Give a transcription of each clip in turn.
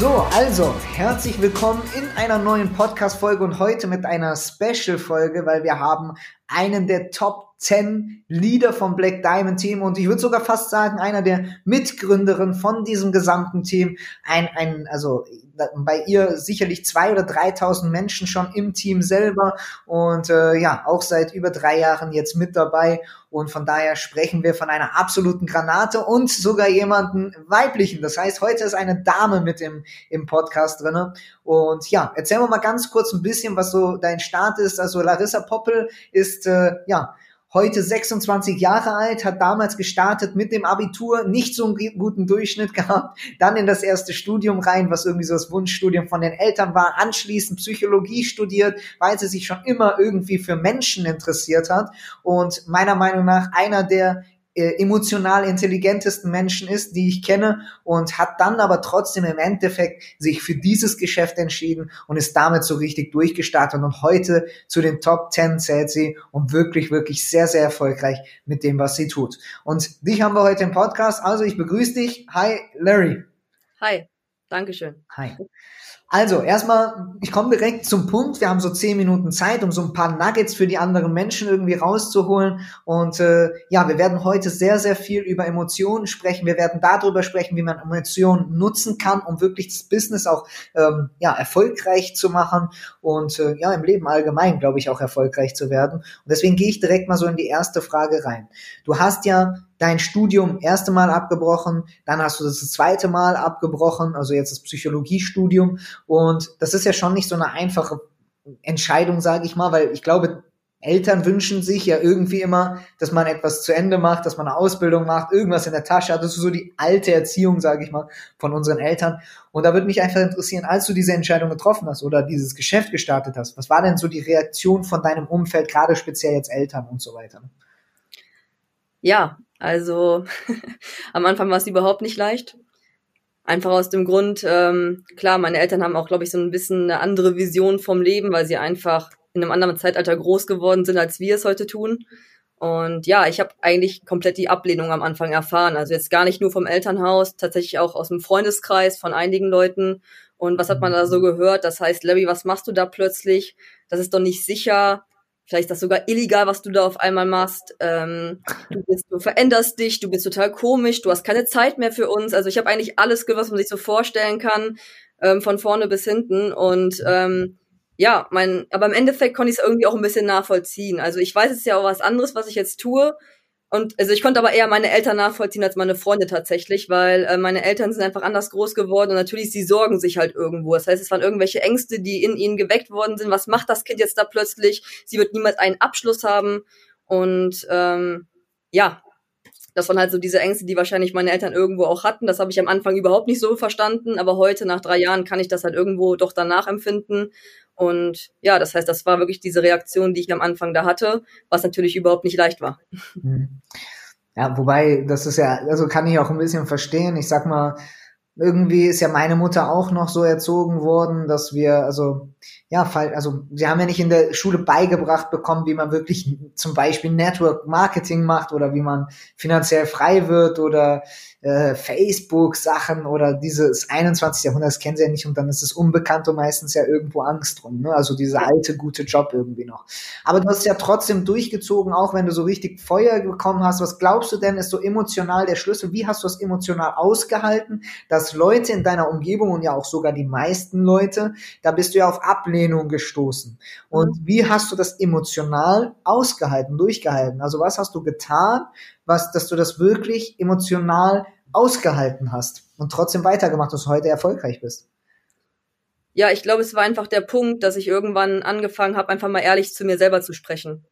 So, also herzlich willkommen in einer neuen Podcast-Folge und heute mit einer Special-Folge, weil wir haben einen der Top 10 Leader vom Black Diamond Team und ich würde sogar fast sagen, einer der Mitgründerinnen von diesem gesamten Team. Ein, ein, also bei ihr sicherlich zwei oder 3.000 Menschen schon im Team selber und äh, ja, auch seit über drei Jahren jetzt mit dabei und von daher sprechen wir von einer absoluten Granate und sogar jemanden weiblichen. Das heißt, heute ist eine Dame mit im, im Podcast drinne und ja, erzähl wir mal ganz kurz ein bisschen, was so dein Start ist. Also Larissa Poppel ist äh, ja heute 26 Jahre alt, hat damals gestartet mit dem Abitur, nicht so einen guten Durchschnitt gehabt, dann in das erste Studium rein, was irgendwie so das Wunschstudium von den Eltern war, anschließend Psychologie studiert, weil sie sich schon immer irgendwie für Menschen interessiert hat. Und meiner Meinung nach einer der emotional intelligentesten Menschen ist, die ich kenne und hat dann aber trotzdem im Endeffekt sich für dieses Geschäft entschieden und ist damit so richtig durchgestartet und heute zu den Top 10 zählt sie und wirklich, wirklich sehr, sehr erfolgreich mit dem, was sie tut. Und dich haben wir heute im Podcast, also ich begrüße dich. Hi, Larry. Hi, Dankeschön. Hi. Also, erstmal, ich komme direkt zum Punkt. Wir haben so zehn Minuten Zeit, um so ein paar Nuggets für die anderen Menschen irgendwie rauszuholen. Und äh, ja, wir werden heute sehr, sehr viel über Emotionen sprechen. Wir werden darüber sprechen, wie man Emotionen nutzen kann, um wirklich das Business auch ähm, ja, erfolgreich zu machen und äh, ja, im Leben allgemein, glaube ich, auch erfolgreich zu werden. Und deswegen gehe ich direkt mal so in die erste Frage rein. Du hast ja dein Studium erste Mal abgebrochen, dann hast du das, zweite Mal abgebrochen, also jetzt das Psychologiestudium und das ist ja schon nicht so eine einfache Entscheidung, sage ich mal, weil ich glaube, Eltern wünschen sich ja irgendwie immer, dass man etwas zu Ende macht, dass man eine Ausbildung macht, irgendwas in der Tasche hat. Das ist so die alte Erziehung, sage ich mal, von unseren Eltern. Und da würde mich einfach interessieren, als du diese Entscheidung getroffen hast oder dieses Geschäft gestartet hast, was war denn so die Reaktion von deinem Umfeld, gerade speziell jetzt Eltern und so weiter? Ja, also am Anfang war es überhaupt nicht leicht. Einfach aus dem Grund, ähm, klar, meine Eltern haben auch, glaube ich, so ein bisschen eine andere Vision vom Leben, weil sie einfach in einem anderen Zeitalter groß geworden sind, als wir es heute tun. Und ja, ich habe eigentlich komplett die Ablehnung am Anfang erfahren. Also jetzt gar nicht nur vom Elternhaus, tatsächlich auch aus dem Freundeskreis von einigen Leuten. Und was hat man da so gehört? Das heißt, Larry, was machst du da plötzlich? Das ist doch nicht sicher vielleicht ist das sogar illegal, was du da auf einmal machst. Ähm, du, bist, du veränderst dich, du bist total komisch, du hast keine Zeit mehr für uns. Also ich habe eigentlich alles gehört, was man sich so vorstellen kann, ähm, von vorne bis hinten. Und ähm, ja, mein, aber im Endeffekt konnte ich es irgendwie auch ein bisschen nachvollziehen. Also ich weiß es ja auch was anderes, was ich jetzt tue. Und also ich konnte aber eher meine Eltern nachvollziehen als meine Freunde tatsächlich, weil äh, meine Eltern sind einfach anders groß geworden und natürlich sie sorgen sich halt irgendwo. Das heißt, es waren irgendwelche Ängste, die in ihnen geweckt worden sind. Was macht das Kind jetzt da plötzlich? Sie wird niemals einen Abschluss haben und ähm, ja, das waren halt so diese Ängste, die wahrscheinlich meine Eltern irgendwo auch hatten. Das habe ich am Anfang überhaupt nicht so verstanden, aber heute nach drei Jahren kann ich das halt irgendwo doch danach empfinden. Und ja, das heißt, das war wirklich diese Reaktion, die ich am Anfang da hatte, was natürlich überhaupt nicht leicht war. Mhm. Ja, wobei, das ist ja, also kann ich auch ein bisschen verstehen. Ich sag mal, irgendwie ist ja meine Mutter auch noch so erzogen worden, dass wir, also, ja, also, sie haben ja nicht in der Schule beigebracht bekommen, wie man wirklich zum Beispiel Network Marketing macht oder wie man finanziell frei wird oder äh, Facebook-Sachen oder dieses 21. Jahrhundert, das kennen sie ja nicht und dann ist es unbekannt und meistens ja irgendwo Angst drum, ne? Also dieser alte, gute Job irgendwie noch. Aber du hast ja trotzdem durchgezogen, auch wenn du so richtig Feuer bekommen hast. Was glaubst du denn, ist so emotional der Schlüssel? Wie hast du es emotional ausgehalten, dass Leute in deiner Umgebung und ja auch sogar die meisten Leute, da bist du ja auf Ablehnung gestoßen. Und mhm. wie hast du das emotional ausgehalten, durchgehalten? Also was hast du getan, was, dass du das wirklich emotional ausgehalten hast und trotzdem weitergemacht und heute erfolgreich bist? Ja, ich glaube, es war einfach der Punkt, dass ich irgendwann angefangen habe, einfach mal ehrlich zu mir selber zu sprechen.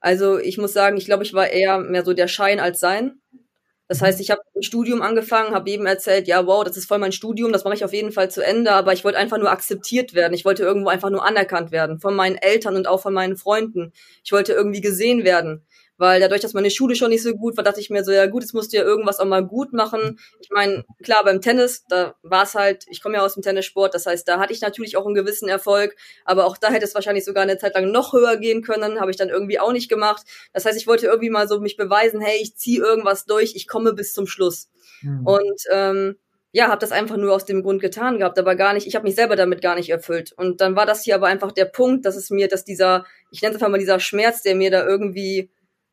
Also ich muss sagen, ich glaube, ich war eher mehr so der Schein als Sein. Das heißt, ich habe ein Studium angefangen, habe eben erzählt, ja, wow, das ist voll mein Studium, das mache ich auf jeden Fall zu Ende, aber ich wollte einfach nur akzeptiert werden. Ich wollte irgendwo einfach nur anerkannt werden von meinen Eltern und auch von meinen Freunden. Ich wollte irgendwie gesehen werden weil dadurch, dass meine Schule schon nicht so gut war, dachte ich mir so, ja gut, jetzt musst du ja irgendwas auch mal gut machen. Ich meine, klar, beim Tennis, da war es halt, ich komme ja aus dem Tennissport, das heißt, da hatte ich natürlich auch einen gewissen Erfolg, aber auch da hätte es wahrscheinlich sogar eine Zeit lang noch höher gehen können, habe ich dann irgendwie auch nicht gemacht. Das heißt, ich wollte irgendwie mal so mich beweisen, hey, ich ziehe irgendwas durch, ich komme bis zum Schluss. Mhm. Und ähm, ja, habe das einfach nur aus dem Grund getan gehabt, aber gar nicht, ich habe mich selber damit gar nicht erfüllt. Und dann war das hier aber einfach der Punkt, dass es mir, dass dieser, ich nenne es einfach mal dieser Schmerz, der mir da irgendwie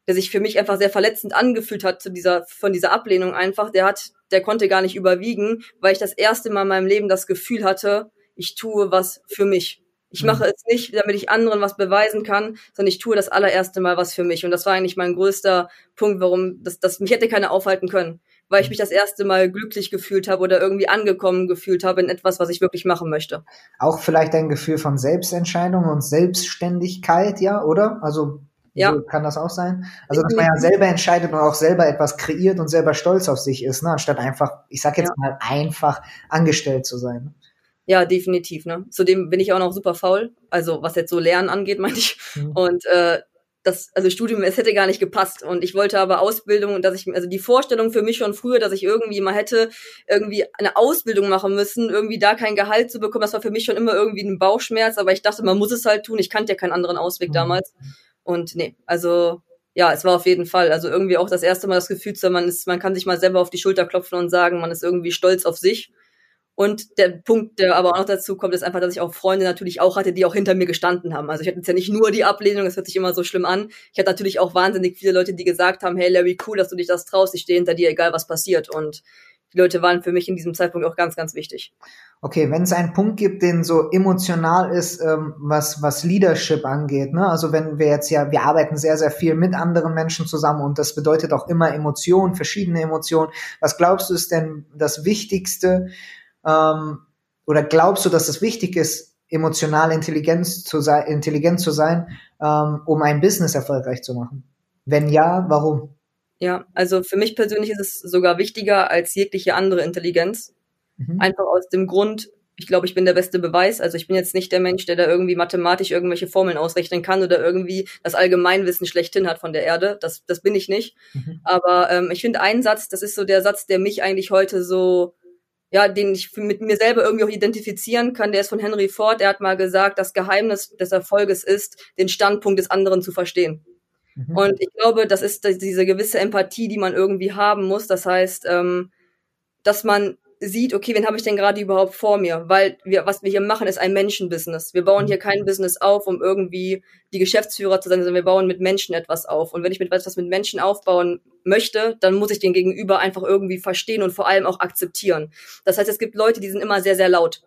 der sich für mich einfach sehr verletzend angefühlt hat zu dieser, von dieser Ablehnung einfach, der hat, der konnte gar nicht überwiegen, weil ich das erste Mal in meinem Leben das Gefühl hatte, ich tue was für mich. Ich mache mhm. es nicht, damit ich anderen was beweisen kann, sondern ich tue das allererste Mal was für mich. Und das war eigentlich mein größter Punkt, warum das, das mich hätte keiner aufhalten können, weil ich mich das erste Mal glücklich gefühlt habe oder irgendwie angekommen gefühlt habe in etwas, was ich wirklich machen möchte. Auch vielleicht ein Gefühl von Selbstentscheidung und Selbstständigkeit, ja, oder? Also ja. So kann das auch sein? Also, dass man ja selber entscheidet und auch selber etwas kreiert und selber stolz auf sich ist, ne? anstatt einfach, ich sag jetzt ja. mal, einfach angestellt zu sein. Ja, definitiv. Ne? Zudem bin ich auch noch super faul, also was jetzt so Lernen angeht, meine ich. Mhm. Und äh, das, also Studium, es hätte gar nicht gepasst. Und ich wollte aber Ausbildung, dass ich, also die Vorstellung für mich schon früher, dass ich irgendwie mal hätte irgendwie eine Ausbildung machen müssen, irgendwie da kein Gehalt zu bekommen, das war für mich schon immer irgendwie ein Bauchschmerz, aber ich dachte, man muss es halt tun. Ich kannte ja keinen anderen Ausweg mhm. damals. Und nee, also ja, es war auf jeden Fall. Also irgendwie auch das erste Mal das Gefühl man ist, man kann sich mal selber auf die Schulter klopfen und sagen, man ist irgendwie stolz auf sich. Und der Punkt, der aber auch noch dazu kommt, ist einfach, dass ich auch Freunde natürlich auch hatte, die auch hinter mir gestanden haben. Also ich hatte jetzt ja nicht nur die Ablehnung, das hört sich immer so schlimm an. Ich hatte natürlich auch wahnsinnig viele Leute, die gesagt haben, hey Larry, cool, dass du dich das traust, ich stehe hinter dir, egal was passiert. Und die Leute waren für mich in diesem Zeitpunkt auch ganz, ganz wichtig. Okay, wenn es einen Punkt gibt, den so emotional ist, ähm, was, was Leadership angeht, ne? also wenn wir jetzt ja, wir arbeiten sehr, sehr viel mit anderen Menschen zusammen und das bedeutet auch immer Emotionen, verschiedene Emotionen. Was glaubst du ist denn das Wichtigste ähm, oder glaubst du, dass es wichtig ist, emotional intelligent zu sein, intelligent zu sein, ähm, um ein Business erfolgreich zu machen? Wenn ja, warum? Ja, also für mich persönlich ist es sogar wichtiger als jegliche andere Intelligenz. Mhm. Einfach aus dem Grund, ich glaube, ich bin der beste Beweis. Also ich bin jetzt nicht der Mensch, der da irgendwie mathematisch irgendwelche Formeln ausrechnen kann oder irgendwie das Allgemeinwissen schlechthin hat von der Erde. Das, das bin ich nicht. Mhm. Aber ähm, ich finde einen Satz, das ist so der Satz, der mich eigentlich heute so, ja, den ich mit mir selber irgendwie auch identifizieren kann. Der ist von Henry Ford. Der hat mal gesagt, das Geheimnis des Erfolges ist, den Standpunkt des anderen zu verstehen. Mhm. Und ich glaube, das ist diese gewisse Empathie, die man irgendwie haben muss. Das heißt, ähm, dass man sieht, okay, wen habe ich denn gerade überhaupt vor mir? Weil wir, was wir hier machen, ist ein Menschenbusiness. Wir bauen hier kein Business auf, um irgendwie die Geschäftsführer zu sein, sondern wir bauen mit Menschen etwas auf. Und wenn ich mit etwas mit Menschen aufbauen möchte, dann muss ich den Gegenüber einfach irgendwie verstehen und vor allem auch akzeptieren. Das heißt, es gibt Leute, die sind immer sehr, sehr laut.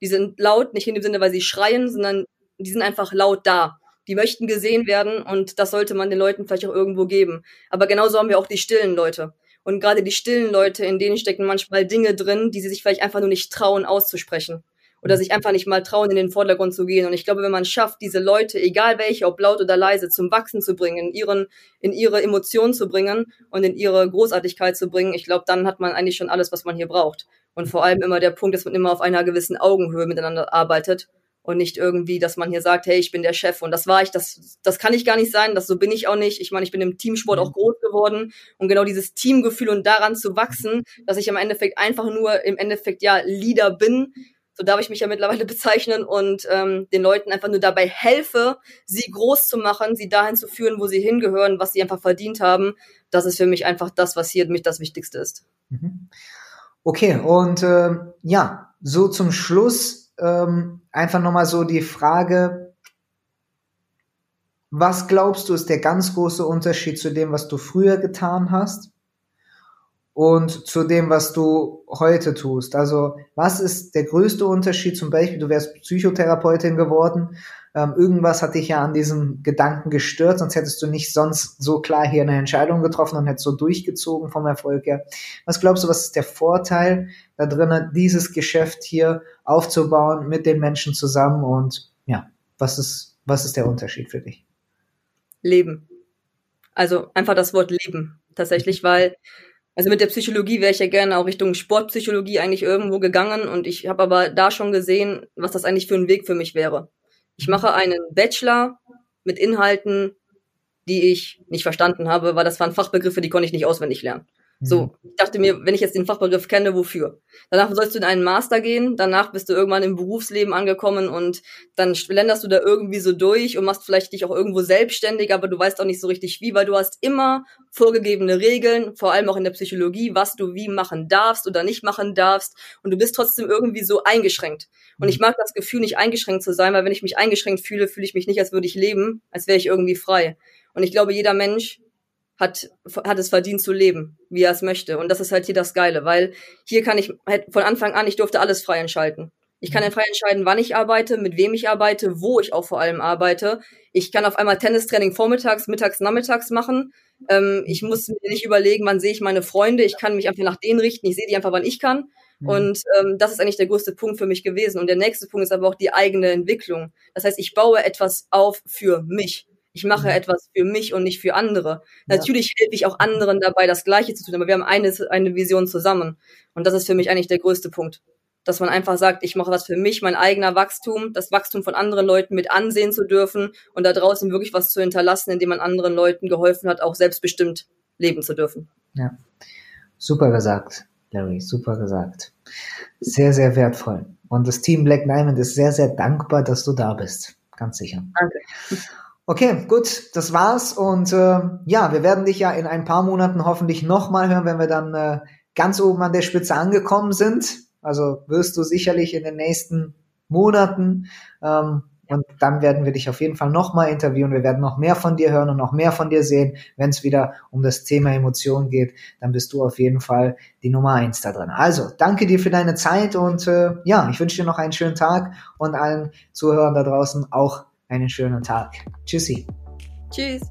Die sind laut, nicht in dem Sinne, weil sie schreien, sondern die sind einfach laut da die möchten gesehen werden und das sollte man den Leuten vielleicht auch irgendwo geben. Aber genauso haben wir auch die stillen Leute. Und gerade die stillen Leute, in denen stecken manchmal Dinge drin, die sie sich vielleicht einfach nur nicht trauen auszusprechen. Oder sich einfach nicht mal trauen, in den Vordergrund zu gehen. Und ich glaube, wenn man schafft, diese Leute, egal welche, ob laut oder leise, zum Wachsen zu bringen, in, ihren, in ihre Emotionen zu bringen und in ihre Großartigkeit zu bringen, ich glaube, dann hat man eigentlich schon alles, was man hier braucht. Und vor allem immer der Punkt, dass man immer auf einer gewissen Augenhöhe miteinander arbeitet und nicht irgendwie, dass man hier sagt, hey, ich bin der Chef und das war ich, das, das kann ich gar nicht sein, das so bin ich auch nicht. Ich meine, ich bin im Teamsport auch mhm. groß geworden und genau dieses Teamgefühl und daran zu wachsen, dass ich im Endeffekt einfach nur im Endeffekt ja Leader bin, so darf ich mich ja mittlerweile bezeichnen und ähm, den Leuten einfach nur dabei helfe, sie groß zu machen, sie dahin zu führen, wo sie hingehören, was sie einfach verdient haben. Das ist für mich einfach das, was hier mich das Wichtigste ist. Mhm. Okay, und äh, ja, so zum Schluss ähm, einfach nochmal so die Frage, was glaubst du ist der ganz große Unterschied zu dem, was du früher getan hast und zu dem, was du heute tust? Also was ist der größte Unterschied? Zum Beispiel, du wärst Psychotherapeutin geworden ähm, irgendwas hat dich ja an diesem Gedanken gestört, sonst hättest du nicht sonst so klar hier eine Entscheidung getroffen und hättest so durchgezogen vom Erfolg her. Was glaubst du, was ist der Vorteil da drinnen, dieses Geschäft hier aufzubauen mit den Menschen zusammen und ja, was ist, was ist der Unterschied für dich? Leben. Also einfach das Wort Leben tatsächlich, weil Also mit der Psychologie wäre ich ja gerne auch Richtung Sportpsychologie eigentlich irgendwo gegangen und ich habe aber da schon gesehen, was das eigentlich für ein Weg für mich wäre. Ich mache einen Bachelor mit Inhalten, die ich nicht verstanden habe, weil das waren Fachbegriffe, die konnte ich nicht auswendig lernen. So, mhm. ich dachte mir, wenn ich jetzt den Fachbegriff kenne, wofür? Danach sollst du in einen Master gehen, danach bist du irgendwann im Berufsleben angekommen und dann schlenderst du da irgendwie so durch und machst vielleicht dich auch irgendwo selbstständig, aber du weißt auch nicht so richtig wie, weil du hast immer vorgegebene Regeln, vor allem auch in der Psychologie, was du wie machen darfst oder nicht machen darfst und du bist trotzdem irgendwie so eingeschränkt. Und ich mhm. mag das Gefühl, nicht eingeschränkt zu sein, weil wenn ich mich eingeschränkt fühle, fühle ich mich nicht, als würde ich leben, als wäre ich irgendwie frei. Und ich glaube, jeder Mensch hat, hat es verdient zu leben, wie er es möchte. Und das ist halt hier das Geile, weil hier kann ich halt von Anfang an, ich durfte alles frei entscheiden. Ich kann frei entscheiden, wann ich arbeite, mit wem ich arbeite, wo ich auch vor allem arbeite. Ich kann auf einmal Tennistraining vormittags, mittags, nachmittags machen. Ähm, ich muss mir nicht überlegen, wann sehe ich meine Freunde. Ich kann mich einfach nach denen richten. Ich sehe die einfach, wann ich kann. Mhm. Und ähm, das ist eigentlich der größte Punkt für mich gewesen. Und der nächste Punkt ist aber auch die eigene Entwicklung. Das heißt, ich baue etwas auf für mich. Ich mache mhm. etwas für mich und nicht für andere. Ja. Natürlich helfe ich auch anderen dabei, das Gleiche zu tun, aber wir haben eine, eine Vision zusammen. Und das ist für mich eigentlich der größte Punkt. Dass man einfach sagt, ich mache was für mich, mein eigener Wachstum, das Wachstum von anderen Leuten mit ansehen zu dürfen und da draußen wirklich was zu hinterlassen, indem man anderen Leuten geholfen hat, auch selbstbestimmt leben zu dürfen. Ja, super gesagt, Larry, super gesagt. Sehr, sehr wertvoll. Und das Team Black Diamond ist sehr, sehr dankbar, dass du da bist. Ganz sicher. Danke. Okay, gut, das war's. Und äh, ja, wir werden dich ja in ein paar Monaten hoffentlich nochmal hören, wenn wir dann äh, ganz oben an der Spitze angekommen sind. Also wirst du sicherlich in den nächsten Monaten. Ähm, und dann werden wir dich auf jeden Fall nochmal interviewen. Wir werden noch mehr von dir hören und noch mehr von dir sehen. Wenn es wieder um das Thema Emotionen geht, dann bist du auf jeden Fall die Nummer eins da drin. Also, danke dir für deine Zeit und äh, ja, ich wünsche dir noch einen schönen Tag und allen Zuhörern da draußen auch einen schönen Tag. Tschüssi. Tschüss.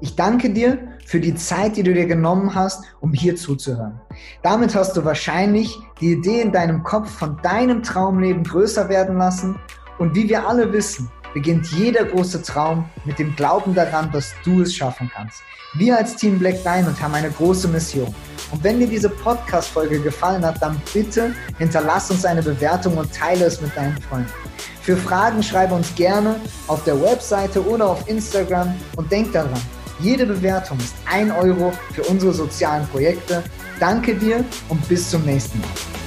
Ich danke dir für die Zeit, die du dir genommen hast, um hier zuzuhören. Damit hast du wahrscheinlich die Idee in deinem Kopf von deinem Traumleben größer werden lassen. Und wie wir alle wissen, beginnt jeder große Traum mit dem Glauben daran, dass du es schaffen kannst. Wir als Team Black Diamond haben eine große Mission. Und wenn dir diese Podcast-Folge gefallen hat, dann bitte hinterlass uns eine Bewertung und teile es mit deinen Freunden. Für Fragen schreibe uns gerne auf der Webseite oder auf Instagram und denk daran, jede Bewertung ist ein Euro für unsere sozialen Projekte. Danke dir und bis zum nächsten Mal.